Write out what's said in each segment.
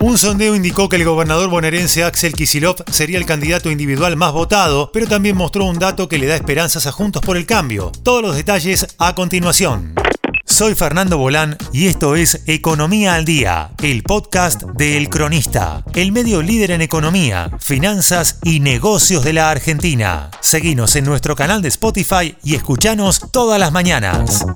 Un sondeo indicó que el gobernador bonaerense Axel Kisilov sería el candidato individual más votado, pero también mostró un dato que le da esperanzas a Juntos por el Cambio. Todos los detalles a continuación. Soy Fernando Bolán y esto es Economía al Día, el podcast de El Cronista, el medio líder en economía, finanzas y negocios de la Argentina. Seguinos en nuestro canal de Spotify y escuchanos todas las mañanas.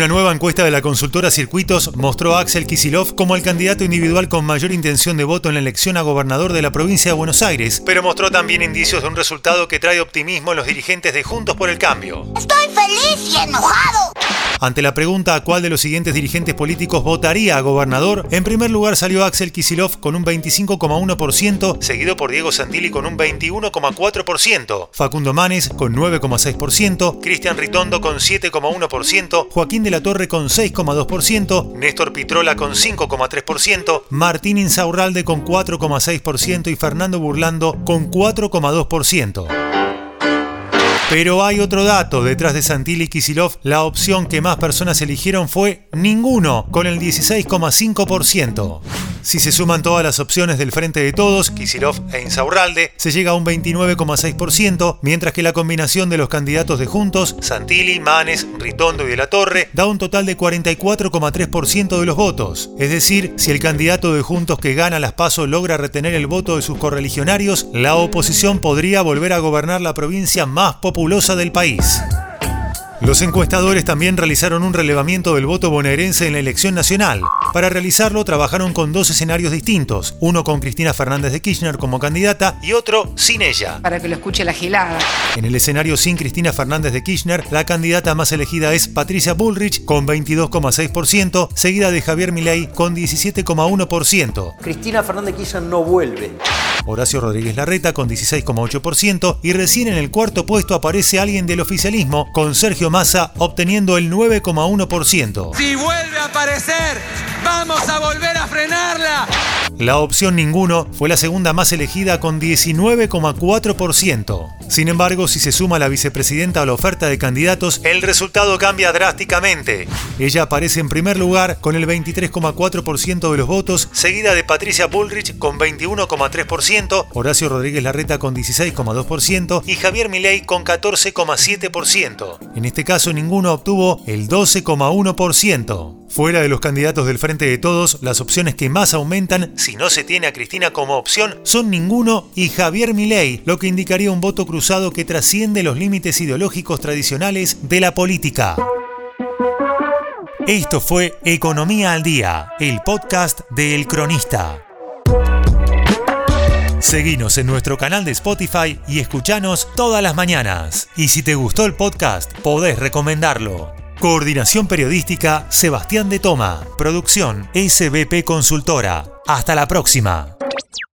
Una nueva encuesta de la consultora Circuitos mostró a Axel Kisilov como el candidato individual con mayor intención de voto en la elección a gobernador de la provincia de Buenos Aires, pero mostró también indicios de un resultado que trae optimismo en los dirigentes de Juntos por el Cambio. Estoy feliz y enojado. Ante la pregunta a cuál de los siguientes dirigentes políticos votaría a gobernador, en primer lugar salió Axel Kisilov con un 25,1%, seguido por Diego Santilli con un 21,4%, Facundo Manes con 9,6%, Cristian Ritondo con 7,1%, Joaquín de la Torre con 6,2%, Néstor Pitrola con 5,3%, Martín Insaurralde con 4,6% y Fernando Burlando con 4,2%. Pero hay otro dato, detrás de Santilli y Kisilov, la opción que más personas eligieron fue ninguno, con el 16,5%. Si se suman todas las opciones del Frente de Todos, Kisilov e Insaurralde, se llega a un 29,6%, mientras que la combinación de los candidatos de Juntos, Santilli, Manes, Ritondo y de la Torre, da un total de 44,3% de los votos. Es decir, si el candidato de Juntos que gana las pasos logra retener el voto de sus correligionarios, la oposición podría volver a gobernar la provincia más populosa del país. Los encuestadores también realizaron un relevamiento del voto bonaerense en la elección nacional. Para realizarlo trabajaron con dos escenarios distintos, uno con Cristina Fernández de Kirchner como candidata y otro sin ella. Para que lo escuche la gilada. En el escenario sin Cristina Fernández de Kirchner, la candidata más elegida es Patricia Bullrich con 22,6%, seguida de Javier Milei con 17,1%. Cristina Fernández de Kirchner no vuelve. Horacio Rodríguez Larreta con 16,8% y recién en el cuarto puesto aparece alguien del oficialismo con Sergio Massa obteniendo el 9,1%. Si vuelve a aparecer, vamos a volver a frenarla. La opción ninguno fue la segunda más elegida con 19,4%. Sin embargo, si se suma la vicepresidenta a la oferta de candidatos, el resultado cambia drásticamente. Ella aparece en primer lugar con el 23,4% de los votos, seguida de Patricia Bullrich con 21,3%, Horacio Rodríguez Larreta con 16,2% y Javier Milei con 14,7%. En este caso, ninguno obtuvo el 12,1%. Fuera de los candidatos del Frente de Todos, las opciones que más aumentan, si no se tiene a Cristina como opción, son ninguno y Javier Milei, lo que indicaría un voto cruzado que trasciende los límites ideológicos tradicionales de la política. Esto fue Economía al Día, el podcast de El Cronista. Seguinos en nuestro canal de Spotify y escuchanos todas las mañanas. Y si te gustó el podcast, podés recomendarlo. Coordinación Periodística Sebastián de Toma. Producción SBP Consultora. Hasta la próxima.